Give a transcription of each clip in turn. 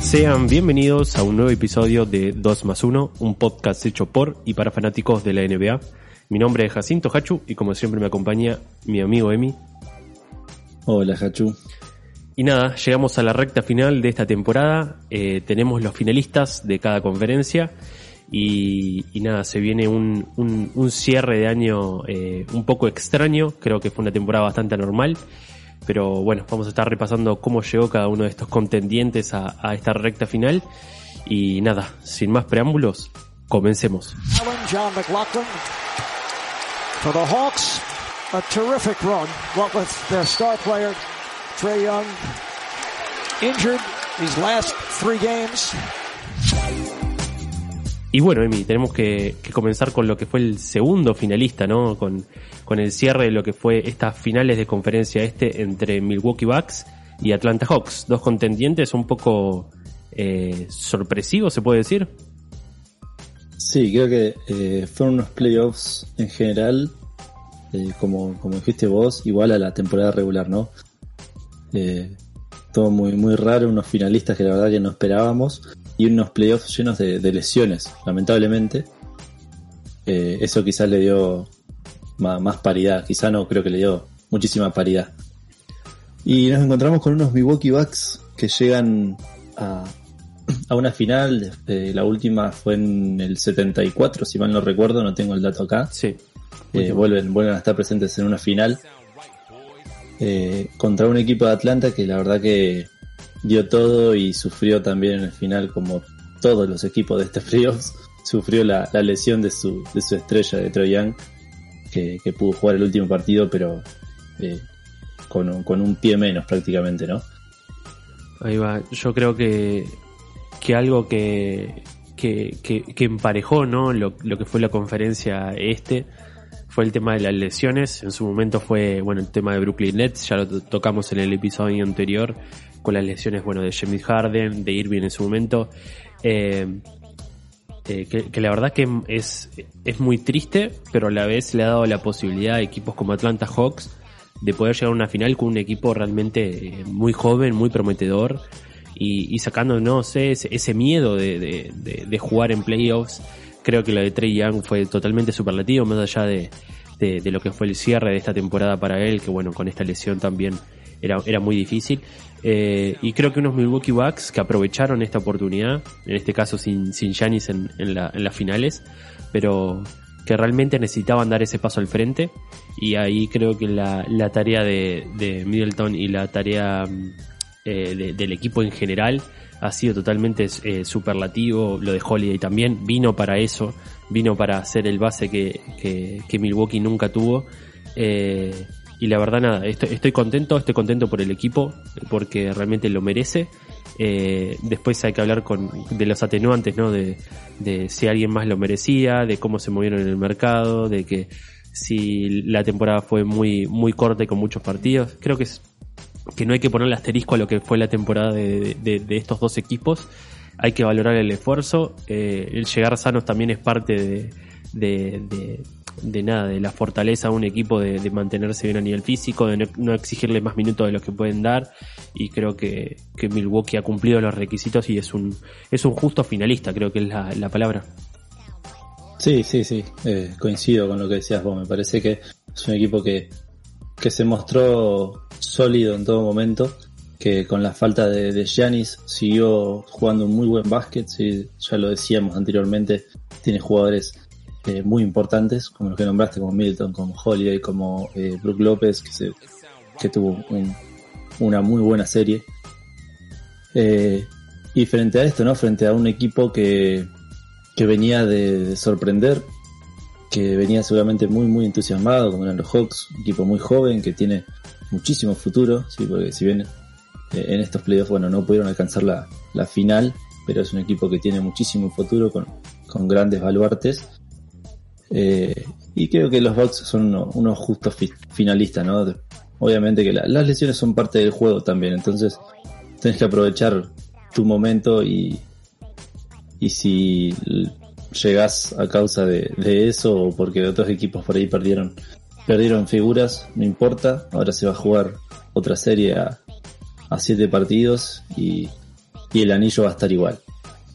Sean bienvenidos a un nuevo episodio de 2 más 1, un podcast hecho por y para fanáticos de la NBA. Mi nombre es Jacinto Hachu y como siempre me acompaña mi amigo Emi. Hola, Hachu. Y nada, llegamos a la recta final de esta temporada. Eh, tenemos los finalistas de cada conferencia. Y, y nada, se viene un, un- un cierre de año eh, un poco extraño. Creo que fue una temporada bastante anormal. Pero bueno, vamos a estar repasando cómo llegó cada uno de estos contendientes a, a esta recta final. Y nada, sin más preámbulos, comencemos. John McLaughlin. For the Hawks, a terrific run. What with their star player, Trey Young, injured these last three games. Y bueno, Emi, tenemos que, comenzar con lo que fue el segundo finalista, ¿no? Con, con el cierre de lo que fue estas finales de conferencia este entre Milwaukee Bucks y Atlanta Hawks. Dos contendientes un poco eh, sorpresivos, se puede decir. Sí, creo que eh, fueron unos playoffs en general, eh, como, como dijiste vos, igual a la temporada regular, ¿no? Eh, todo muy, muy raro, unos finalistas que la verdad que no esperábamos y unos playoffs llenos de, de lesiones, lamentablemente. Eh, eso quizás le dio más, paridad, quizá no creo que le dio muchísima paridad. Y nos encontramos con unos Milwaukee Bucks que llegan a, a una final. eh, la última fue en el 74, si mal no recuerdo, no tengo el dato acá. Sí. Eh, vuelven, vuelven a estar presentes en una final eh, contra un equipo de Atlanta que la verdad que dio todo y sufrió también en el final como todos los equipos de este playoffs. Sufrió la, la lesión de su, de su estrella de Troy Young que, que pudo jugar el último partido pero eh, con, un, con un pie menos prácticamente, ¿no? Ahí va. Yo creo que, que algo que, que, que, que emparejó ¿no? Lo, lo que fue la conferencia este fue el tema de las lesiones. En su momento fue bueno el tema de Brooklyn Nets, ya lo to- tocamos en el episodio anterior con las lesiones bueno de James Harden, de Irving en su momento. Eh, eh, que, la verdad que es, es muy triste, pero a la vez le ha dado la posibilidad a equipos como Atlanta Hawks de poder llegar a una final con un equipo realmente eh, muy joven, muy prometedor y, y sacando, no sé, ese, ese miedo de, de- jugar en playoffs. Creo que lo de Trey Young fue totalmente superlativo, más allá de- de lo que fue el cierre de esta temporada para él, que bueno, con esta lesión también era, era muy difícil. Eh, y creo que unos Milwaukee Bucks que aprovecharon esta oportunidad, en este caso sin, sin en, en, la- las finales, pero que realmente necesitaban dar ese paso al frente. Y ahí creo que la, la tarea de, de Middleton y la tarea mm, eh, de- del equipo en general ha sido totalmente eh, superlativo. Lo de Holiday también vino para eso, vino para ser el base que, que, que Milwaukee nunca tuvo. Eh, y la verdad nada, estoy, contento, estoy contento por el equipo, porque realmente lo merece. Eh, después hay que hablar con, de los atenuantes, ¿no? De, si alguien más lo merecía, de cómo se movieron en el mercado, de que si la temporada fue muy, muy corta y con muchos partidos. Creo que que no hay que ponerle asterisco a lo que fue la temporada de, de- estos dos equipos. Hay que valorar el esfuerzo. Eh, el llegar sanos también es parte de, de- nada, de la fortaleza de un equipo de, mantenerse bien a nivel físico, de no, no exigirle más minutos de los que pueden dar. Y creo que, que Milwaukee ha cumplido los requisitos y es un, es un justo finalista, creo que es la, la palabra. Sí, sí, sí, eh, coincido con lo que decías vos, me parece que es un equipo que, que se mostró sólido en todo momento, que con la falta de, de Giannis siguió jugando un muy buen básquet, sí, ya lo decíamos anteriormente, tiene jugadores eh, muy importantes, como los que nombraste, como Milton, como Holiday, como eh, Brook López, que, se, que tuvo un- una muy buena serie. Eh, y frente a esto, ¿no? Frente a un equipo que, que venía de, de sorprender, que venía seguramente muy, muy entusiasmado, como eran los Hawks, un equipo muy joven que tiene muchísimo futuro, sí, porque si bien eh, en estos playoffs, bueno, no pudieron alcanzar la, la final, pero es un equipo que tiene muchísimo futuro con, con grandes baluartes. Eh, y creo que los Bucks son uno- unos justos fi- finalistas, ¿no? Obviamente que la- las lesiones son parte del juego también, entonces tenés que aprovechar tu momento y, y si llegás a causa de, de eso o porque otros equipos por ahí perdieron perdieron figuras, no importa, ahora se va a jugar otra serie a, a siete partidos y, y el anillo va a estar igual.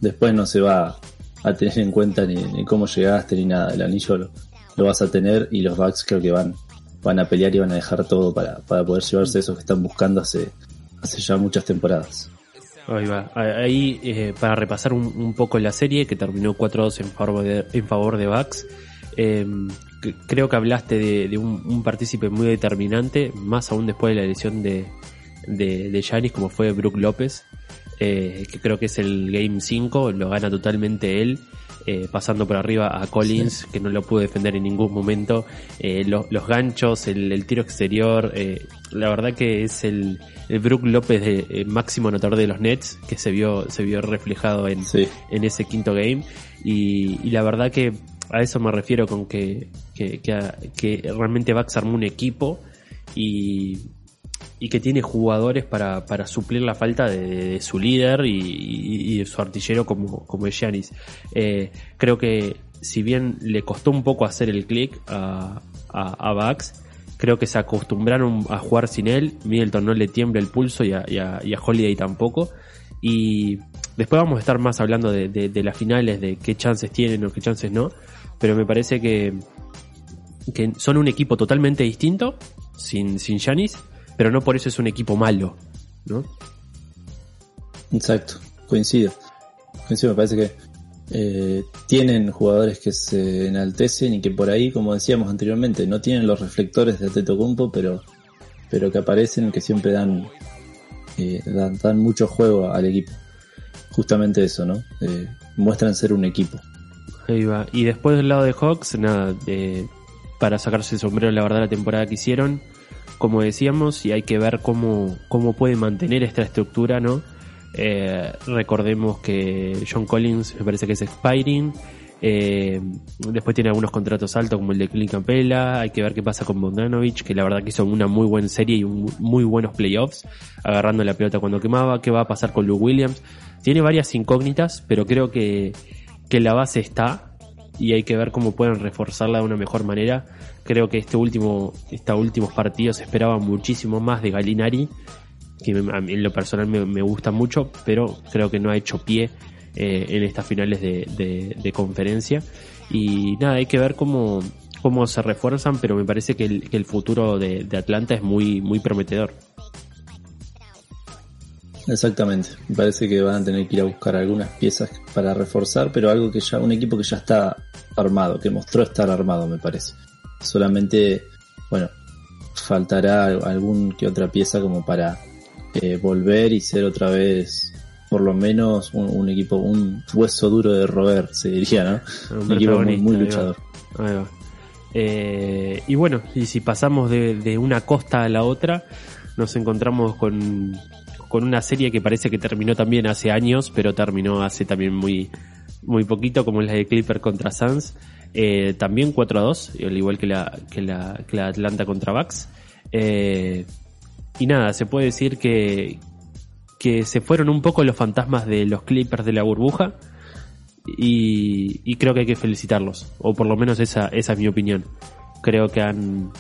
Después no se va a tener en cuenta ni, ni cómo llegaste ni nada, el anillo lo, vas a tener y los Bucks creo que van, van a pelear y van a dejar todo para, para poder llevarse esos que están buscando hace, hace ya muchas temporadas. Ahí va. Ahí, eh, para repasar un, poco la serie, que terminó 4-2 en favor de, en favor de Bucks, que- creo que hablaste de, un, un partícipe muy determinante, más aún después de la lesión de, de, de como fue Brook López, eh, que creo que es el Game 5, lo gana totalmente él. eh, pasando por arriba a Collins, que no lo pudo defender en ningún momento, eh, lo- los ganchos, el, el tiro exterior, eh, la verdad que es el, el Brook López de, eh, máximo anotador de los Nets, que se vio, se vio reflejado en, Sí. en ese quinto game. Y, y la verdad que a eso me refiero con que, que, que, que realmente Bucks armó un equipo y, y que tiene jugadores para, para suplir la falta de, su líder y, de su artillero como, como es Giannis. Eh, creo que si bien le costó un poco hacer el click a, a, Bucks, creo que se acostumbraron a jugar sin él. Middleton no le tiembla el pulso y a, y y Holiday tampoco. Y después vamos a estar más hablando de, las finales, de qué chances tienen o qué chances no. Pero me parece que, que son un equipo totalmente distinto, sin, sin pero no por eso es un equipo malo, ¿no? Exacto, coincido. Coincido, me parece que eh, tienen jugadores que se enaltecen y que por ahí, como decíamos anteriormente, no tienen los reflectores de Tetocumpo, pero, pero que aparecen, que siempre dan, eh, dan, dan mucho juego al equipo. Justamente eso, ¿no? Eh, muestran ser un equipo. Ahí va. Y después del lado de Hawks, nada, eh, para sacarse el sombrero, la verdad, la temporada que hicieron, como decíamos, y hay que ver cómo, cómo puede mantener esta estructura, ¿no? Eh, recordemos que John Collins me parece que es expiring. eh, después tiene algunos contratos altos como el de Clint Capella. Hay que ver qué pasa con Bogdanovich, que la verdad que hizo una muy buena serie y muy buenos playoffs, agarrando la pelota cuando quemaba. ¿Qué va a pasar con Lou Williams? Tiene varias incógnitas, pero creo que, que la base está y hay que ver cómo pueden reforzarla de una mejor manera. Creo que este último, estos últimos partidos esperaba muchísimo más de Galinari, que a mí en lo personal me, gusta mucho, pero creo que no ha hecho pie eh, en estas finales de, de- conferencia. Y nada, hay que ver cómo, cómo se refuerzan, pero me parece que el, que el futuro de, de Atlanta es muy, muy prometedor. Exactamente. Me parece que van a tener que ir a buscar algunas piezas para reforzar, pero algo que ya, un equipo que ya está armado, que mostró estar armado, me parece. Solamente, bueno, faltará algún que otra pieza como para eh, volver y ser otra vez, por lo menos, un, un equipo, un hueso duro de roer, se diría, ¿no? Un Un equipo muy, muy protagonista, ahí va. luchador. Ahí va. Eh, y bueno, y si pasamos de, de una costa a la otra, nos encontramos con, con una serie que parece que terminó también hace años, pero terminó hace también muy, muy poquito, como es la de Clipper contra Suns. Eh, también 4 a 2, al igual que la, que la, Atlanta contra Bucks. Eh, y nada, se puede decir que, que se fueron un poco los fantasmas de los Clippers de la burbuja y, creo que hay que felicitarlos, o por lo menos esa, esa es mi opinión. Creo que han,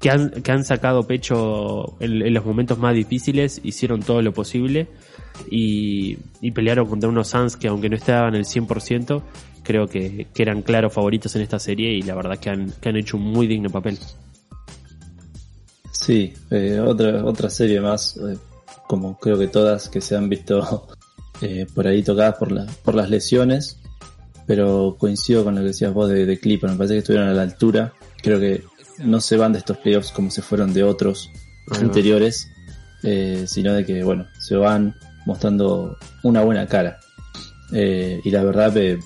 que han, que han sacado pecho en los momentos más difíciles, hicieron todo lo posible y, y pelearon contra unos Suns que aunque no estaban el 100%, creo que, que eran claros favoritos en esta serie y la verdad que han, que han hecho un muy digno papel. Sí, eh, otra, otra serie más, eh, como creo que todas que se han visto eh, por ahí tocadas por, la, por las lesiones, pero coincido con lo que decías vos de, de Clipper, me parece que estuvieron a la altura, creo que no se van de estos playoffs como se fueron de otros anteriores, sino de que, bueno, se van mostrando una buena cara. Eh, y la verdad me,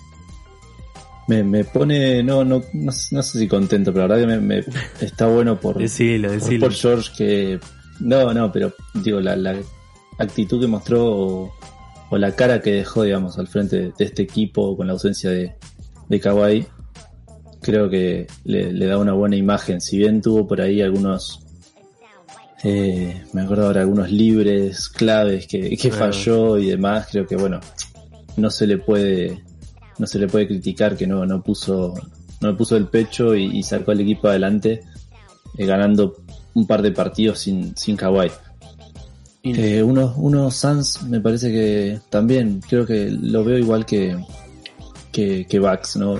me, me pone, no, no, no, sé no sé si contento, pero la verdad que me, me- está bueno por, Decilo, por decilo. Paul George que, no, no, pero digo, la, la actitud que mostró o, o la cara que dejó, digamos, al frente de, de este equipo con la ausencia de, de Kawhi, creo que le, le da una buena imagen. Si bien tuvo por ahí algunos, eh, me acuerdo ahora, algunos libres claves que, que falló y demás, creo que bueno, no se le puede, no se le puede criticar que no, no puso, no puso el pecho y, y sacó al equipo adelante, eh, ganando un par de partidos sin, sin Kawhi. Eh, unos, unos Suns me parece que también creo que lo veo igual que, que, que Bucks, ¿no?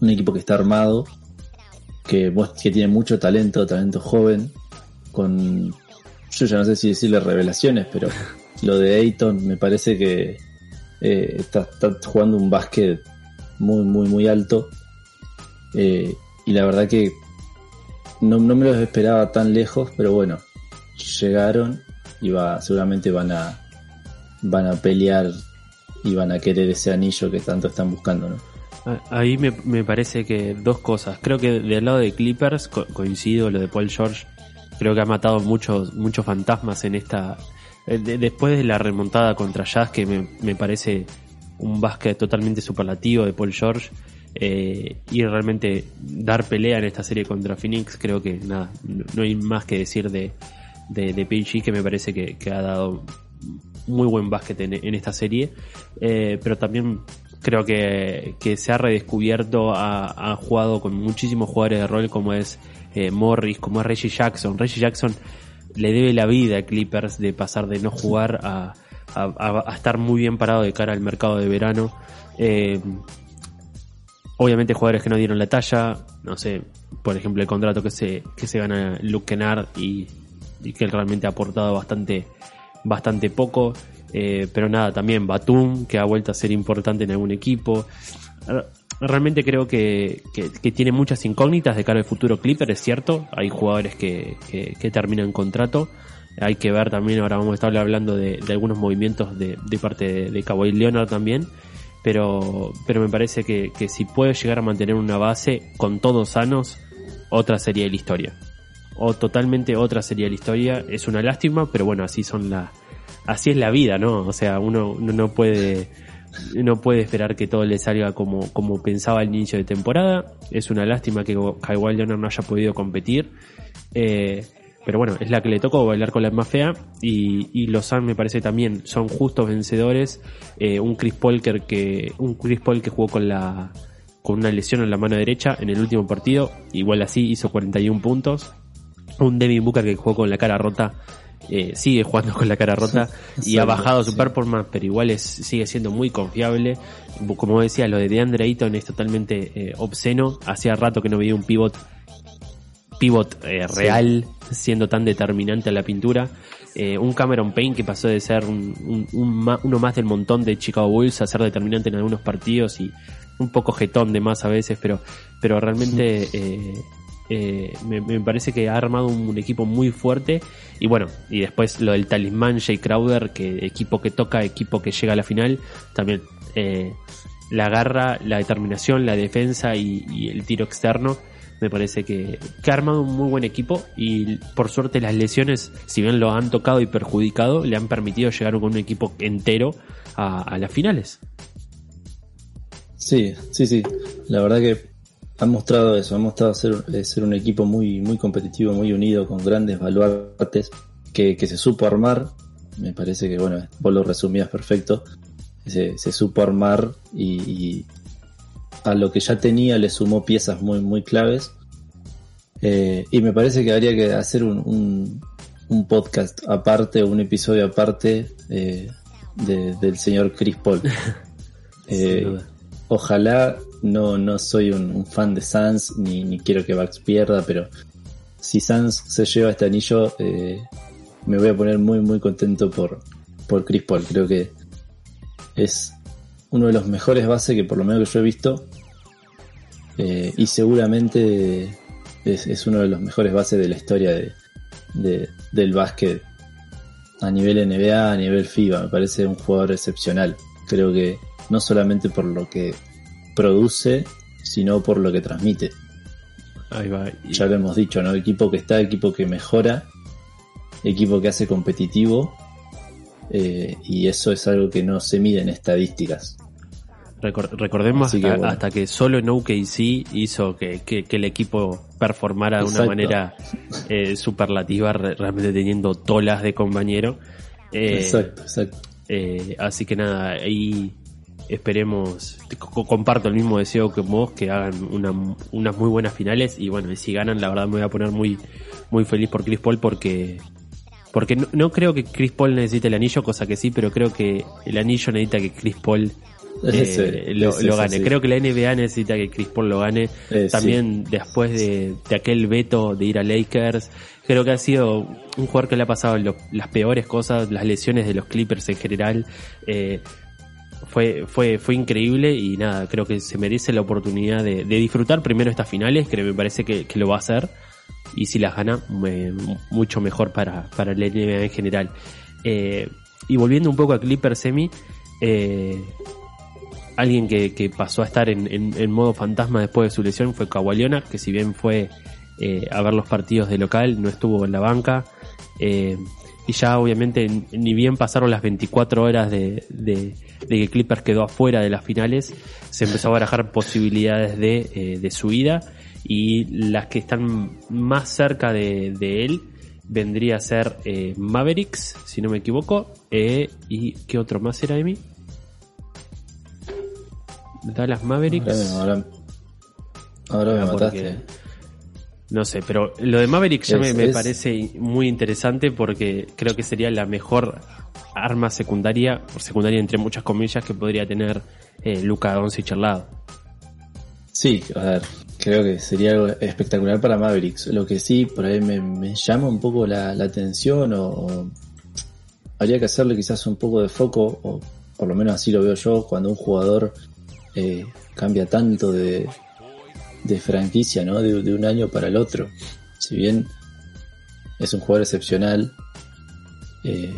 Un equipo que está armado, que, que tiene mucho talento, talento joven, con, yo ya no sé si decirle revelaciones, pero lo de Ayton me parece que eh, está, está jugando un básquet muy, muy, muy alto. Eh, y la verdad que no, no me los esperaba tan lejos, pero bueno, llegaron y va, seguramente van a van a pelear y van a querer ese anillo que tanto están buscando, ¿no? Ah, Ahí me, me parece que dos cosas. Creo que del lado de Clippers co- coincido lo de Paul George. Creo que ha matado muchos muchos fantasmas en esta. eh, de- después de la remontada contra Jazz, que me, me parece un básquet totalmente superlativo de Paul George. eh, y realmente dar pelea en esta serie contra Phoenix, creo que nada, no, hay más que decir de, de, de que me parece que, ha dado muy buen básquet en, en esta serie. Eh, pero también creo que, que se ha redescubierto, ha jugado con muchísimos jugadores de rol como es eh, Morris, como es Reggie Jackson. Reggie Jackson le debe la vida a Clippers de pasar de no jugar a, estar muy bien parado de cara al mercado de verano. Eh, obviamente jugadores que no dieron la talla, no sé, por ejemplo el contrato que se, que se gana Luke Kennard y, y que él realmente ha aportado bastante, bastante poco. Eh, pero nada, también Batum, que ha vuelto a ser importante en algún equipo. Re- Realmente creo que, que- tiene muchas incógnitas de cara al futuro Clipper, es cierto. Hay jugadores que, que, que terminan contrato. Hay que ver también, ahora vamos a estar hablando de, de algunos movimientos de, de parte de, de Kawhi Leonard también. Pero, pero me parece que, que si puede llegar a mantener una base con todos sanos, otra sería la historia. O totalmente otra sería la historia. Es una lástima, pero bueno, así son la, así es la vida, ¿no? O sea, uno, uno no puede, no puede esperar que todo le salga como, como pensaba al inicio de temporada. Es una lástima que Kawhi Leonard no haya podido competir. Eh, pero bueno, es la que le tocó bailar con la más fea. Y, y los Suns me parece también son justos vencedores. Eh, un Chris que, que- un Chris Paul que jugó con la con una lesión en la mano derecha en el último partido. Igual así hizo 41 puntos. Un Devin Booker que jugó con la cara rota. Eh, sigue jugando con la cara rota y ha bajado su performance, pero igual es, sigue siendo muy confiable. Como decía, lo de DeAndre Ayton es totalmente eh, obsceno. Hacía rato que no veía un pivot pivot eh, real siendo tan determinante a la pintura. Eh, un Cameron Payne que pasó de ser un, un- un ma- uno más del montón de Chicago Bulls a ser determinante en algunos partidos y un poco jetón de más a veces, pero, pero realmente eh, eh, me, parece que ha armado un, equipo muy fuerte y bueno, y después lo del talismán Jay Crowder, que equipo que toca, equipo que llega a la final, también eh, la garra, la determinación, la defensa y, el tiro externo me parece que, que ha armado un muy buen equipo y por suerte las lesiones, si bien lo han tocado y perjudicado, le han permitido llegar con un equipo entero a, a las finales. Sí, sí, sí. La verdad que han mostrado eso, han mostrado ser, eh, ser un equipo muy, muy competitivo, muy unido, con grandes baluartes, que, que se supo armar. Me parece que, bueno, vos lo resumías perfecto. se, se supo armar y, y a lo que ya tenía le sumó piezas muy, muy claves. Eh, y me parece que habría que hacer un, un, un podcast aparte, un episodio aparte eh, de- del señor Chris Paul. Eh, ojalá, no, no soy un, fan de Sans, ni, ni quiero que Bucks pierda, pero si Sans se lleva este anillo, eh, me voy a poner muy, muy contento por, por Chris Paul. Creo que es uno de los mejores bases que por lo menos que yo he visto. Eh, y seguramente es, es uno de los mejores bases de la historia de- del básquet a nivel NBA, a nivel FIBA. Me parece un jugador excepcional. Creo que no solamente por lo que produce, sino por lo que transmite. Ahí va. Ya lo hemos dicho, ¿no? Equipo que está, equipo que mejora, equipo que hace competitivo. eh, y eso es algo que no se mide en estadísticas. Recor- recordemos Así que hasta, bueno. hasta que solo en OKC hizo que, que- que el equipo performara de una manera eh, superlativa, re- realmente teniendo tolas de compañero. Eh, exacto, exacto. eh, así que nada, ahí esperemos, co- comparto el mismo deseo que vos, que hagan una- unas muy buenas finales y bueno, y si ganan, la verdad me voy a poner muy, muy feliz por Chris Paul porque porque no, no creo que Chris Paul necesite el anillo, cosa que sí, pero creo que el anillo necesita que Chris Paul eh, lo, gane. Creo que la NBA necesita que Chris Paul lo gane. Eh, También después de, de aquel veto de ir a Lakers, creo que ha sido un jugador que le ha pasado lo- las peores cosas, las lesiones de los Clippers en general. Eh, fue, fue, fue increíble y nada, creo que se merece la oportunidad de, disfrutar primero estas finales, que me parece que, lo va a hacer. Y si las gana, me- mucho mejor para, para el NBA en general. Eh, y volviendo un poco a Clippers Semi, eh, alguien que, pasó a estar en, modo fantasma después de su lesión fue Kawhi Leonard, que si bien fue eh, a ver los partidos de local, no estuvo en la banca. Y ya obviamente ni bien pasaron las 24 horas de, de- de que Clippers quedó afuera de las finales, se empezó a barajar posibilidades de, eh, de su ida y las que están más cerca de, de él vendría a ser eh, Mavericks, si no me equivoco, eh, y ¿qué otro más era Emi? Dallas Mavericks. Ahora, me- ahora, ahora me porque- mataste. No sé, pero lo de Mavericks ya me, Es- me es- parece muy interesante porque creo que sería la mejor arma secundaria, por secundaria entre muchas comillas, que podría tener eh, Luca Doncic al lado. Sí, a ver, creo que sería algo espectacular para Mavericks. Lo que sí, por ahí me, me llama un poco la, la atención o, o habría que hacerle quizás un poco de foco, o por lo menos así lo veo yo, cuando un jugador eh, cambia tanto de, de franquicia, ¿no? De, un año para el otro. Si bien es un jugador excepcional, eh,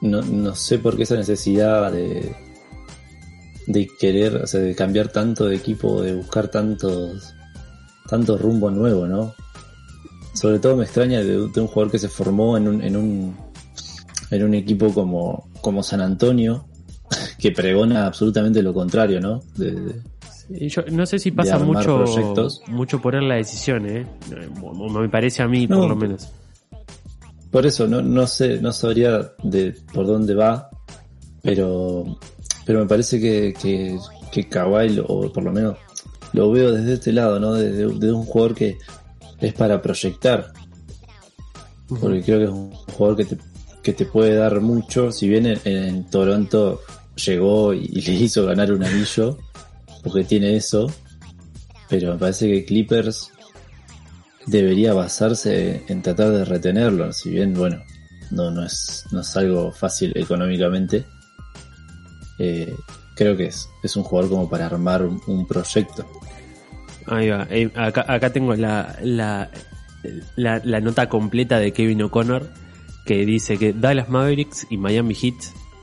no, no sé por qué esa necesidad de, de querer, o sea, de cambiar tanto de equipo, de buscar tantos, tanto rumbo nuevo, ¿no? Sobre todo me extraña de, un jugador que se formó en un, en un, en un equipo como, como San Antonio, que pregona absolutamente lo contrario, ¿no? De- Y yo no sé si pasa mucho, proyectos. mucho por la decisión, ¿eh? Me parece a mí, No. por lo menos. por eso no, no sé, no sabría de por dónde va, pero, pero me parece que, que, que Kawhi, o por lo menos lo veo desde este lado, ¿no? De, de- un jugador que es para proyectar. Porque creo que es un jugador que te, que te puede dar mucho. Si bien en, en Toronto llegó y, y le hizo ganar un anillo, porque tiene eso, pero me parece que Clippers debería basarse en tratar de retenerlo. Si bien, bueno, no, no, es, no es algo fácil económicamente, eh, creo que es, es un jugador como para armar un, proyecto. Ahí va. Eh, acá, acá tengo la, la, la, la nota completa de Kevin O'Connor que dice que Dallas Mavericks y Miami Heat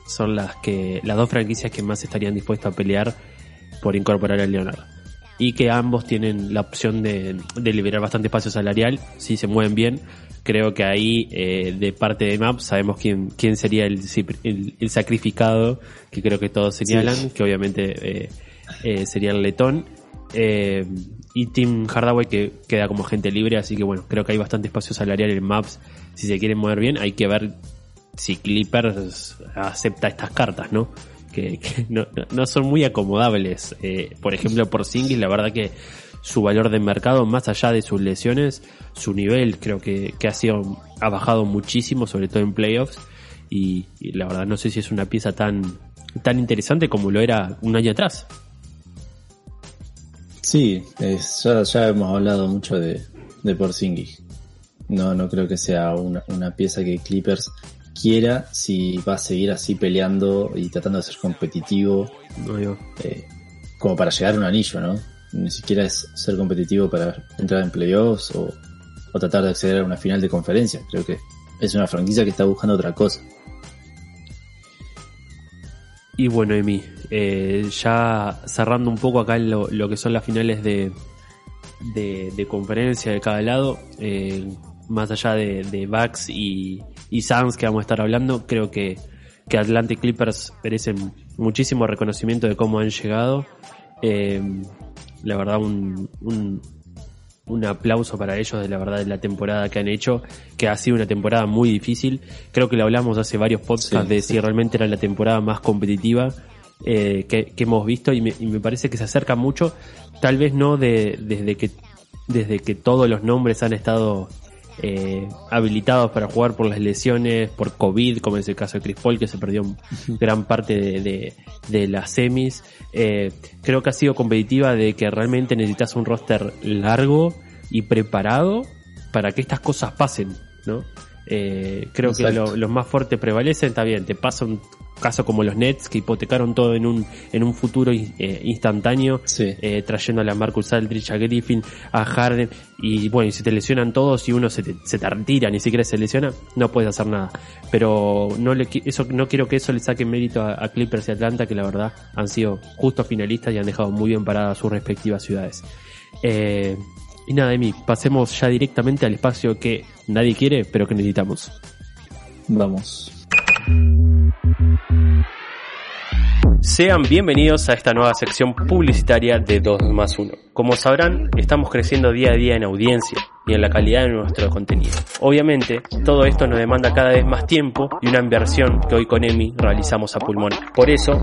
son las que las dos franquicias que más estarían dispuestas a pelear por incorporar a Leonard. Y que ambos tienen la opción de, de liberar bastante espacio salarial si se mueven bien. Creo que ahí, eh, de parte de MAP, sabemos quién, quién sería el, el, el sacrificado, que creo que todos señalan, que obviamente eh, eh, sería el letón. Eh, y Tim Hardaway que queda como agente libre, así que bueno, creo que hay bastante espacio salarial en Maps. Si se quieren mover bien, hay que ver si Clippers acepta estas cartas, ¿no? Que, no, no- son muy acomodables. Eh, por ejemplo, por la verdad que su valor de mercado, más allá de sus lesiones, su nivel creo que, que ha sido, ha bajado muchísimo, sobre todo en playoffs. Y, la verdad no sé si es una pieza tan, tan interesante como lo era un año atrás. Sí, ya, ya hemos hablado mucho de, de Porzingis. No, no creo que sea una, una pieza que Clippers quiera si va a seguir así peleando y tratando de ser competitivo eh, como para llegar a un anillo, ¿no? Ni siquiera es ser competitivo para entrar en playoffs o, o tratar de acceder a una final de conferencia. Creo que es una franquicia que está buscando otra cosa. Y bueno, Emi, eh, ya cerrando un poco acá lo, lo que son las finales de, de, de conferencia de cada lado, eh, más allá de, de Bucks y, y Suns que vamos a estar hablando, creo que, que Atlantic Clippers merecen muchísimo reconocimiento de cómo han llegado. Eh, la verdad, un, un, un aplauso para ellos de la verdad de la temporada que han hecho, que ha sido una temporada muy difícil. Creo que lo hablamos hace varios podcasts Sí, de sí. si realmente era la temporada más competitiva eh, que, que hemos visto y me, y me parece que se acerca mucho, tal vez no de, desde que desde que todos los nombres han estado eh, habilitados para jugar por las lesiones, por COVID, como es el caso de Chris Paul, que se perdió gran parte de, de- de las semis. Eh, creo que ha sido competitiva de que realmente necesitas un roster largo y preparado para que estas cosas pasen, ¿no? Eh, creo que lo- los más fuertes prevalecen, está bien, te pasa un caso como los Nets que hipotecaron todo en un, en un futuro eh, instantáneo, Sí. eh, trayendo a la Marcus Aldridge, a Griffin, a Harden, y bueno, y si te lesionan todos y uno se te, se te retira, ni siquiera se lesiona, no puedes hacer nada. Pero no le, eso, no quiero que eso le saque mérito a, a Clippers y Atlanta, que la verdad han sido justos finalistas y han dejado muy bien paradas sus respectivas ciudades. Eh, y nada, Emi, pasemos ya directamente al espacio que nadie quiere, pero que necesitamos. Vamos. Sean bienvenidos a esta nueva sección publicitaria de 2 más 1. Como sabrán, estamos creciendo día a día en audiencia y en la calidad de nuestro contenido. Obviamente, todo esto nos demanda cada vez más tiempo y una inversión que hoy con EMI realizamos a pulmón. Por eso,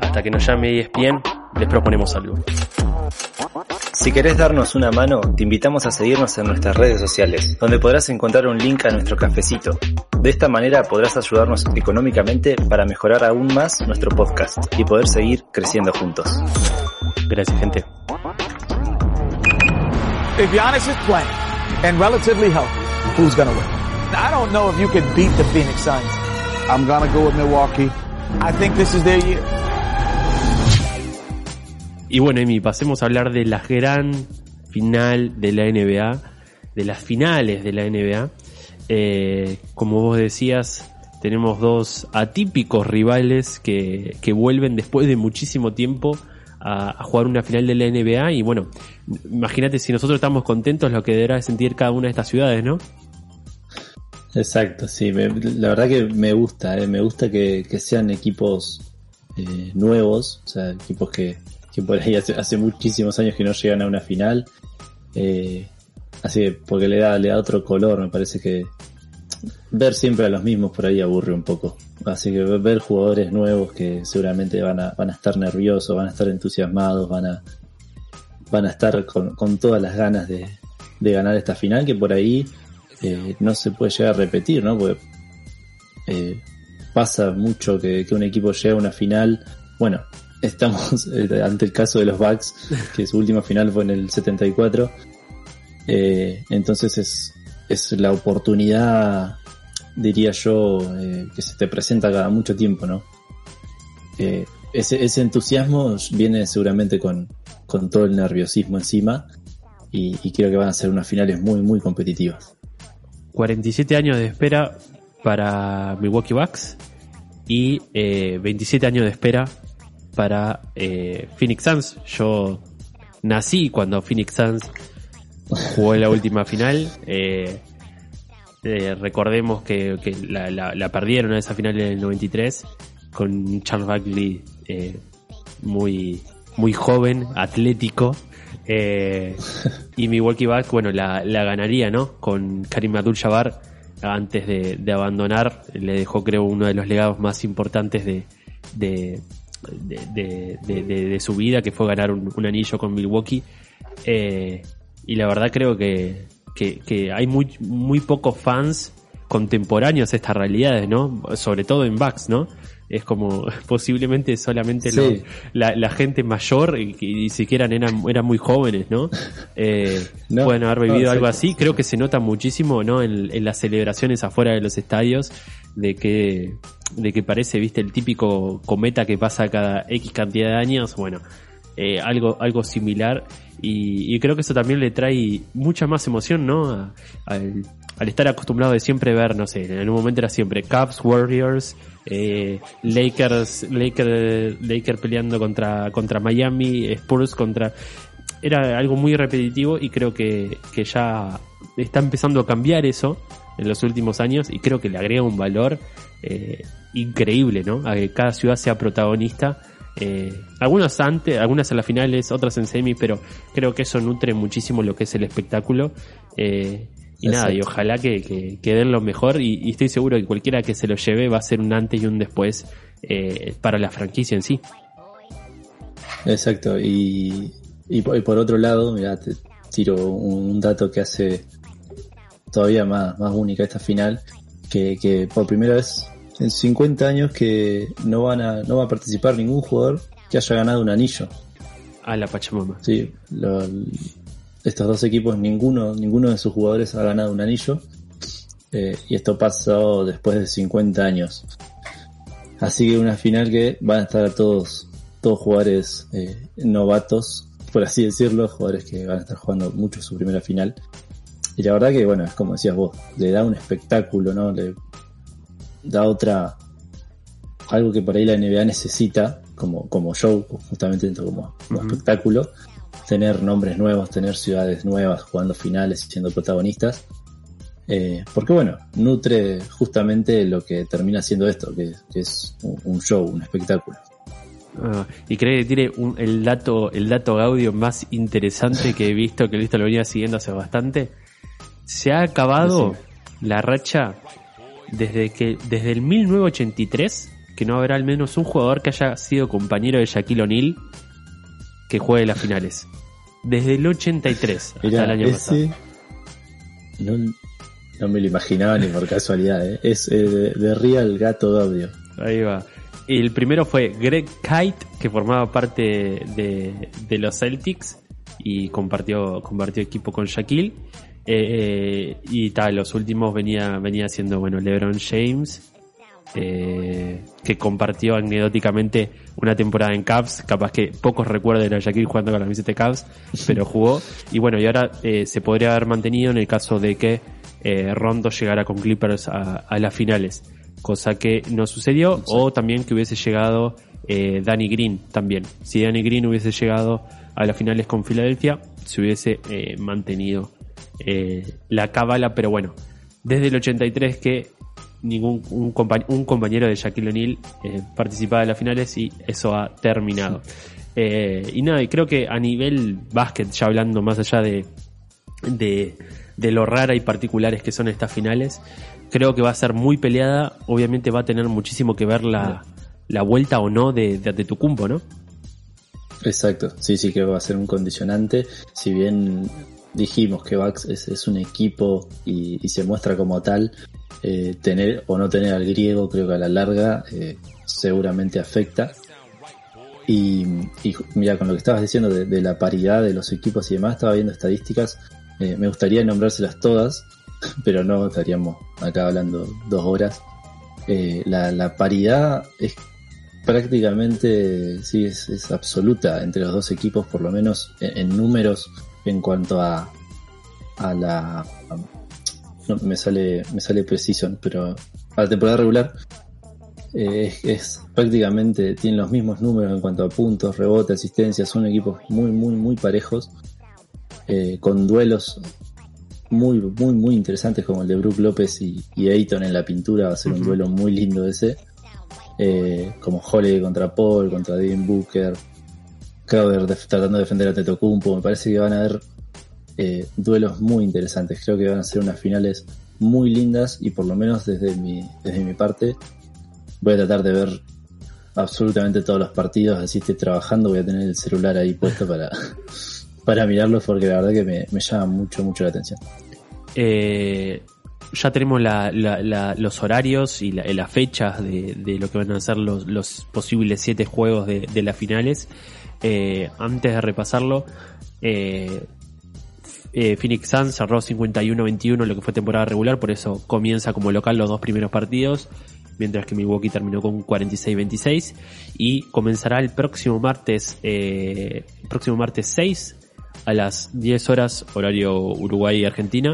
hasta que nos llame ESPN, les proponemos algo. Si querés darnos una mano, te invitamos a seguirnos en nuestras redes sociales, donde podrás encontrar un link a nuestro cafecito. De esta manera podrás ayudarnos económicamente para mejorar aún más nuestro podcast y poder seguir creciendo juntos. Gracias, gente. If Giannis is playing and relatively healthy, who's gonna win? I don't know if you could beat the Phoenix Suns. I'm gonna go with Milwaukee. I think this is their year. Y bueno, Emi, pasemos a hablar de la gran final de la NBA, de las finales de la NBA. Eh, como vos decías, tenemos dos atípicos rivales que, que vuelven después de muchísimo tiempo a, jugar una final de la NBA. Y bueno, imagínate si nosotros estamos contentos, lo que deberá sentir cada una de estas ciudades, ¿no? Exacto, sí, la verdad que me gusta, eh, me gusta que, que sean equipos eh, nuevos, o sea, equipos que, por ahí hace, hace muchísimos años que no llegan a una final, eh, así que porque le da, le da otro color, me parece que ver siempre a los mismos por ahí aburre un poco, así que ver jugadores nuevos que seguramente van a, van a estar nerviosos, van a estar entusiasmados, van a, van a estar con, con todas las ganas de, de ganar esta final que por ahí eh, no se puede llegar a repetir, ¿no? Porque eh, pasa mucho que, que un equipo llega a una final. Bueno, estamos eh, ante el caso de los Bucks, que su última final fue en el 74. Eh, entonces es, es la oportunidad, diría yo, eh, que se te presenta cada mucho tiempo, ¿no? Ese, ese entusiasmo viene seguramente con, con todo el nerviosismo encima y, y creo que van a ser unas finales muy, muy competitivas. 47 años de espera para Milwaukee Bucks y eh, 27 años de espera para eh, Phoenix Suns. Yo nací cuando Phoenix Suns jugó la última final. Eh, eh, recordemos que, que la, perdieron a esa final en el 93 con Charles eh, muy, muy joven, atlético. Y Milwaukee Bucks, bueno, la, la ganaría, ¿no? Con Karim Abdul-Jabbar antes de, abandonar, le dejó creo uno de los legados más importantes de, de, de- de- su vida, que fue ganar un, un anillo con Milwaukee. Eh, y la verdad creo que, que, que hay muy, muy pocos fans contemporáneos a estas realidades, ¿no? Sobre todo en Bucks, ¿no? Es como posiblemente solamente Sí. lo- la, la gente mayor y siquiera eran, eran muy jóvenes, ¿no? Eh, No, pueden haber no, vivido algo así. Creo que se nota muchísimo, ¿no? En, en las celebraciones afuera de los estadios de que, de que parece, viste, el típico cometa que pasa cada X cantidad de años. Bueno, eh, algo, algo similar. Y, creo que eso también le trae mucha más emoción, ¿no? A- al, al estar acostumbrado de siempre ver, no sé, en un momento era siempre Cubs, Warriors, eh, Lakers, Lakers, Lakers peleando contra, contra Miami, Spurs contra... Era algo muy repetitivo y creo que, que ya está empezando a cambiar eso en los últimos años y creo que le agrega un valor eh, increíble, ¿no? A que cada ciudad sea protagonista. Eh, algunas antes, algunas en las finales, otras en semis, pero creo que eso nutre muchísimo lo que es el espectáculo. Eh, y nada, y ojalá que, que, que den lo mejor y, y estoy seguro que cualquiera que se lo lleve va a ser un antes y un después para la franquicia en sí. Exacto, y, y, por, y por otro lado, mira, te tiro un dato que hace todavía más, más única esta final, que, que por primera vez en 50 años que no van a, no va a participar ningún jugador que haya ganado un anillo. A la Pachamama. Sí, lo- estos dos equipos, ninguno, ninguno de sus jugadores ha ganado un anillo. eh, y esto pasó después de 50 años. Así que una final que van a estar todos, todos jugadores eh, novatos, por así decirlo, jugadores que van a estar jugando mucho su primera final. Y la verdad que, bueno, es como decías vos, le da un espectáculo, ¿no? Le da otra, algo que por ahí la NBA necesita, como, como show, justamente como, como espectáculo, tener nombres nuevos, tener ciudades nuevas jugando finales y siendo protagonistas. Eh, porque bueno, nutre justamente lo que termina siendo esto, que, que es un, un show, un espectáculo. Ah, y creo que tiene un- el dato el dato audio más interesante que he visto, que he visto lo venía siguiendo hace bastante. Se ha acabado la racha desde que desde el 1983 que no habrá al menos un jugador que haya sido compañero de Shaquille O'Neal que juegue las finales. Desde el 83 hasta Mirá, el año pasado. no, no me lo imaginaba ni por casualidad, ¿eh? es eh, de, de Real Gato Audio. Ahí va. El primero fue Greg Kite, que formaba parte de, de los Celtics y compartió, compartió equipo con Shaquille. Eh, y tal, los últimos venía, venía siendo, bueno, LeBron James, eh, que compartió anecdóticamente una temporada en Cavs. Capaz que pocos recuerden a Shaquille jugando con la camiseta de Cavs, pero jugó. Y bueno, y ahora eh, se podría haber mantenido en el caso de que eh, Rondo llegara con Clippers a, a las finales, cosa que no sucedió, o también que hubiese llegado eh, Danny Green también. Si Danny Green hubiese llegado a las finales con Filadelfia, se hubiese eh, mantenido eh, la cábala, pero bueno, desde el 83 que ningún un, un compañero de Shaquille O'Neal eh, participaba en las finales y eso ha terminado. Eh, y nada, y creo que a nivel básquet, ya hablando más allá de, de, de lo rara y particulares que son estas finales, creo que va a ser muy peleada. Obviamente va a tener muchísimo que ver la, la vuelta o no de, de Antetokounmpo, ¿no? Exacto, sí, sí que va a ser un condicionante. Si bien dijimos que Bucks es, un equipo y, y se muestra como tal, eh, tener o no tener al griego creo que a la larga eh, seguramente afecta. Y, mira, con lo que estabas diciendo de, la paridad de los equipos y demás, estaba viendo estadísticas, eh, me gustaría nombrárselas todas, pero no estaríamos acá hablando dos horas. La, la paridad es prácticamente, sí, es, es absoluta entre los dos equipos, por lo menos en, en números en cuanto a, a la... No, me sale, me sale precision, pero a la temporada regular eh, es, es prácticamente, tienen los mismos números en cuanto a puntos, rebote, asistencia, son equipos muy, muy, muy parejos, eh, con duelos muy, muy, muy interesantes como el de Brook López y, y Ayton en la pintura, va a ser un duelo muy lindo ese eh, como Holiday contra Paul, contra Devin Booker, Crowder def- tratando de defender a Tetocumpo, me parece que van a haber eh, duelos muy interesantes, creo que van a ser unas finales muy lindas y por lo menos desde mi, desde mi parte voy a tratar de ver absolutamente todos los partidos, así estoy trabajando, voy a tener el celular ahí puesto para, para mirarlos porque la verdad que me, me llama mucho, mucho la atención. Eh, ya tenemos los horarios y la- las fechas de, lo que van a ser los, posibles siete juegos de, las finales. Eh, antes de repasarlo, eh, eh, Phoenix Suns cerró 51-21 lo que fue temporada regular, por eso comienza como local los dos primeros partidos, mientras que Milwaukee terminó con 46-26 y comenzará el próximo martes, eh, próximo martes 6 a las 10 horas horario Uruguay y Argentina.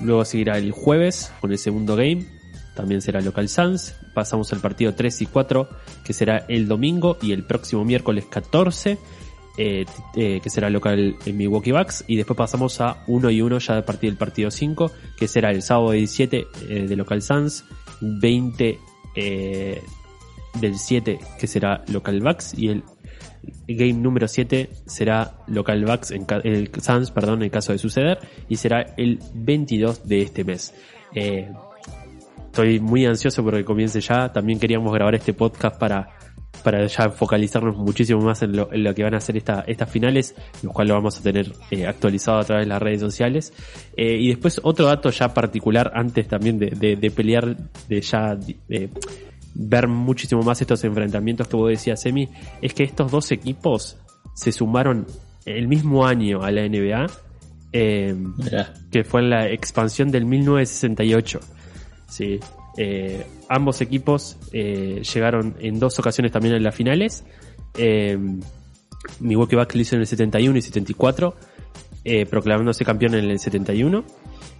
Luego seguirá el jueves con el segundo game, también será local Suns. Pasamos al partido 3 y 4 que será el domingo y el próximo miércoles 14 eh, eh, que será local en Milwaukee Bucks. Y después pasamos a 1 y 1 ya a partir del partido 5 que será el sábado 17 eh, de local Suns 20 eh, del 7 que será local Bucks. Y el game número 7 será local Bucks en el Suns perdón en caso de suceder y será el 22 de este mes Eh, estoy muy ansioso porque comience ya también queríamos grabar este podcast para para ya focalizarnos muchísimo más en lo, en lo que van a ser esta, estas finales, los cuales lo vamos a tener eh, actualizado a través de las redes sociales. Eh, y después otro dato ya particular, antes también de pelear, de ya eh, ver muchísimo más estos enfrentamientos que vos decías, Emi, es que estos dos equipos se sumaron el mismo año a la NBA, eh, que fue en la expansión del 1968. Sí. Eh, ambos equipos eh, llegaron en dos ocasiones también a las finales. Milwaukee Bucks lo hizo en el 71 y 74, eh, proclamándose campeón en el 71.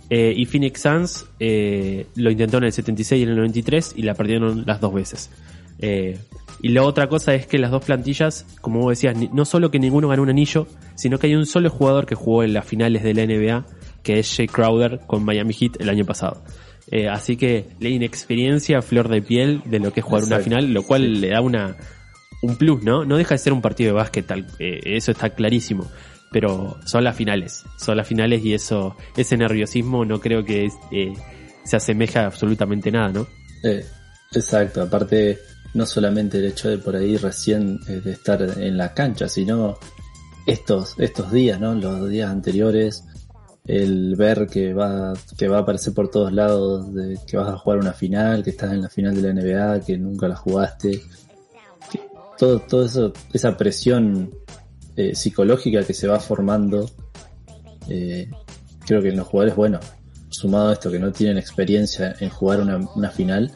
Eh, y Phoenix Suns eh, lo intentó en el 76 y en el 93 y la perdieron las dos veces. Eh, y la otra cosa es que las dos plantillas, como vos decías, no solo que ninguno ganó un anillo, sino que hay un solo jugador que jugó en las finales de la NBA, que es Jay Crowder con Miami Heat el año pasado. Eh, así que la inexperiencia flor de piel de lo que es jugar una final, lo cual le da una un plus, ¿no? No deja de ser un partido de básquet, tal, eh, eso está clarísimo. Pero son las finales, son las finales y eso, ese nerviosismo no creo que eh, se asemeja a absolutamente nada, ¿no? Eh, exacto, aparte no solamente el hecho de por ahí recién eh, de estar en la cancha, sino estos, estos días, ¿no? Los días anteriores, el ver que va, que va a aparecer por todos lados, de que vas a jugar una final, que estás en la final de la NBA, que nunca la jugaste, todo, todo eso, esa presión eh, psicológica que se va formando, eh, creo que en los jugadores, bueno, sumado a esto que no tienen experiencia en jugar una, una final,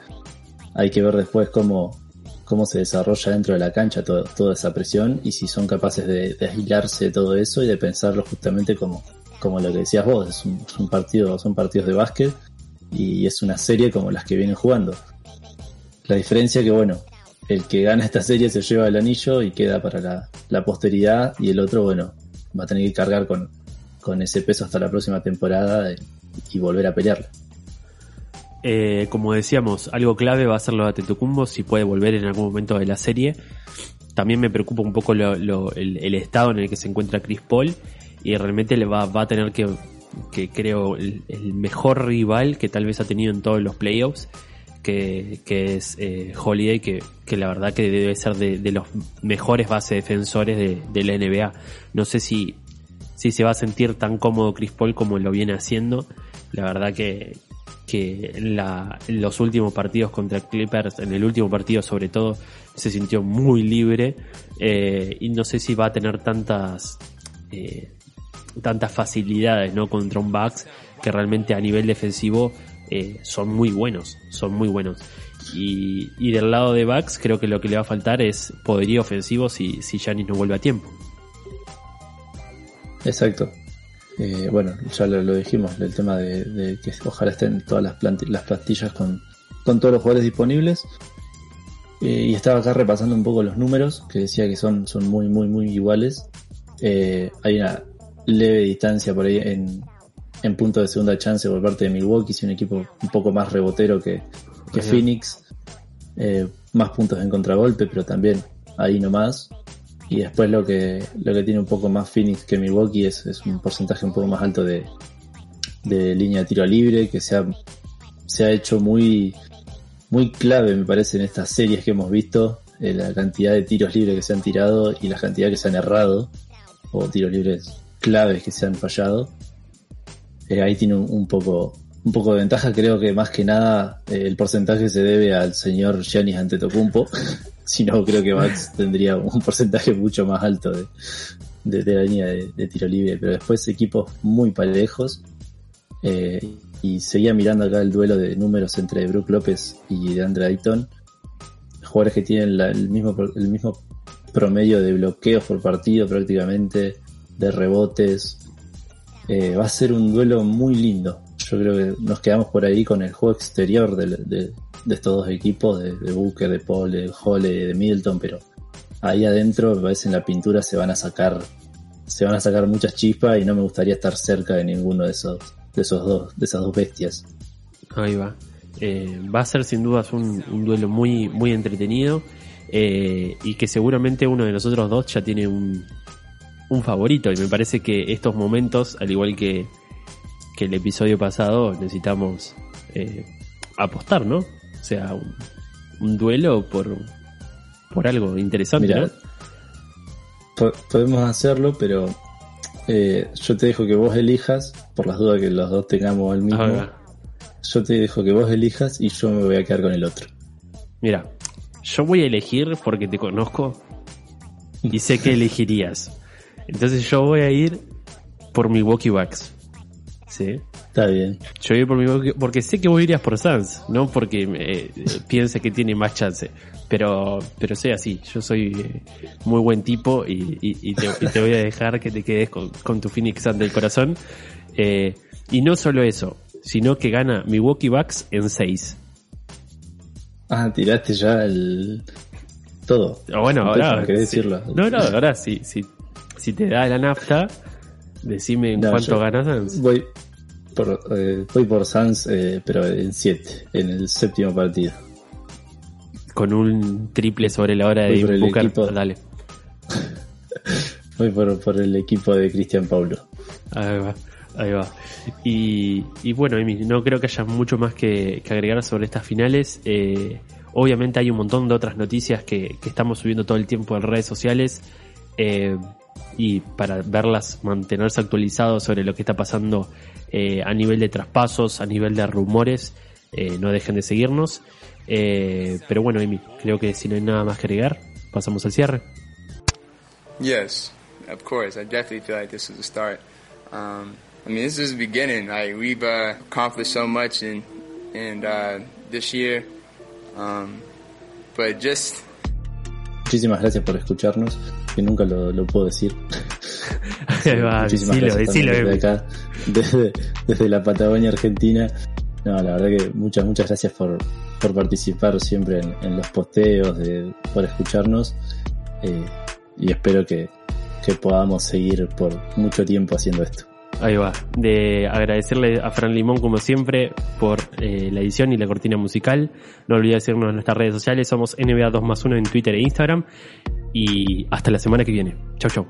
hay que ver después cómo, cómo se desarrolla dentro de la cancha toda esa presión y si son capaces de, de aislarse de todo eso y de pensarlo justamente como, como lo que decías vos, un, es un partido, son partidos de básquet y es una serie como las que vienen jugando. La diferencia que bueno, el que gana esta serie se lleva el anillo y queda para la, la posteridad y el otro bueno, va a tener que cargar con, con ese peso hasta la próxima temporada y, y volver a pelearla. Eh, como decíamos, algo clave va a ser lo de Tetocumbo, si puede volver en algún momento de la serie. También me preocupa un poco el estado en el que se encuentra Chris Paul y realmente le va, va a tener que, que creo, el, el mejor rival que tal vez ha tenido en todos los playoffs, que, que es eh, Holiday, que, que la verdad que debe ser de, los mejores base defensores de, la NBA. No sé si, si se va a sentir tan cómodo Chris Paul como lo viene haciendo. La verdad que, que los últimos partidos contra Clippers, en el último partido sobre todo, se sintió muy libre eh, y no sé si va a tener tantas eh, tantas facilidades no contra un Bucks que realmente a nivel defensivo eh, son muy buenos, son muy buenos. Y, y del lado de Bucks creo que lo que le va a faltar es poderío ofensivo si, si no vuelve a tiempo. Exacto. Eh, bueno, ya lo, dijimos, el tema de, que ojalá estén todas las, las plantillas con, con todos los jugadores disponibles. Eh, y estaba acá repasando un poco los números, que decía que son, son muy, muy, muy iguales. Hay una leve distancia por ahí en, en punto de segunda chance por parte de Milwaukee, si un equipo un poco más rebotero que. Phoenix. Eh, más puntos en contragolpe, pero también ahí nomás. Y después lo que, lo que tiene un poco más Phoenix que Milwaukee es, es un porcentaje un poco más alto de, de línea de tiro libre, que se ha, se ha hecho muy, muy clave, me parece, en estas series que hemos visto, eh, la cantidad de tiros libres que se han tirado y la cantidad que se han errado, o tiros libres claves que se han fallado. Eh, ahí tiene un, un poco un poco de ventaja, creo que más que nada eh, el porcentaje se debe al señor Giannis Antetokounmpo, si no creo que Max tendría un porcentaje mucho más alto de, de, de la línea de, de tiro libre, pero después equipos muy parejos. Eh, y seguía mirando acá el duelo de números entre Brook López y de Andre Ayton. Jugadores que tienen la- el, mismo, el mismo promedio de bloqueos por partido prácticamente, de rebotes. Eh, va a ser un duelo muy lindo. Yo creo que nos quedamos por ahí con el juego exterior de, estos dos equipos, de, de Booker, de Paul, de Hole, de Middleton, pero ahí adentro, me parece en la pintura se van a sacar, se van a sacar muchas chispas y no me gustaría estar cerca de ninguno de esos, de esos dos, de esas dos bestias. Ahí va. Eh, va a ser sin dudas un, un duelo muy, muy entretenido eh, y que seguramente uno de nosotros dos ya tiene un, un favorito y me parece que estos momentos, al igual que, que el episodio pasado, necesitamos eh, apostar, ¿no? O sea, un, un duelo por, por algo interesante, Mira, ¿no? po- podemos hacerlo, pero eh, yo te dejo que vos elijas, por las dudas que los dos tengamos el mismo. Yo te dejo que vos elijas y yo me voy a quedar con el otro. Mira, yo voy a elegir porque te conozco y sé que elegirías. Entonces yo voy a ir por Milwaukee Bucks. ¿Sí? Está bien. Yo voy por Milwaukee porque sé que vos irías por Suns, no porque eh, piense que tiene más chance. Pero, pero soy así, yo soy eh, muy buen tipo y, y- y te, y te voy a dejar que te quedes con, con tu Phoenix Suns del corazón. Eh, y no solo eso, sino que gana Milwaukee Bucks en 6. Ah, tiraste ya el. Todo. Ah, Bueno, ahora. decirlo. No, no, ahora sí, sí. Si te da la nafta, decime en No, cuánto yo ganas Suns. Voy por, eh, voy por Sans, eh, pero en 7, en el séptimo partido. Con un triple sobre la hora de Voy el Booker. equipo. Dale. Voy por, por el equipo de Cristian Paulo. Ahí va. Ahí va. Y, y bueno, no creo que haya mucho más que, que agregar sobre estas finales. Eh, obviamente hay un montón de otras noticias que, que estamos subiendo todo el tiempo en redes sociales. eh, y para verlas, mantenerse actualizados sobre lo que está pasando eh, a nivel de traspasos, a nivel de rumores, eh, no dejen de seguirnos. Eh, pero bueno, Emi, creo que si no hay nada más que agregar, pasamos al cierre. Yes, of course. I definitely feel like this is a start. Um, I mean, this is the beginning. Like we've uh, accomplished so much in in uh, this year, um, but just Muchísimas gracias por escucharnos, que nunca lo, lo puedo decir. Va, Muchísimas decilo, gracias decilo, desde acá, desde, desde la Patagonia Argentina. No, la verdad que muchas, muchas gracias por, por participar siempre en, en los posteos, de, por escucharnos. eh, y espero que, que podamos seguir por mucho tiempo haciendo esto. Ahí va. De agradecerle a Fran Limón, como siempre, por eh, la edición y la cortina musical. No olvides seguirnos en nuestras redes sociales. Somos NBA2 más 1 en Twitter e Instagram. Y hasta la semana que viene. Chau, chau.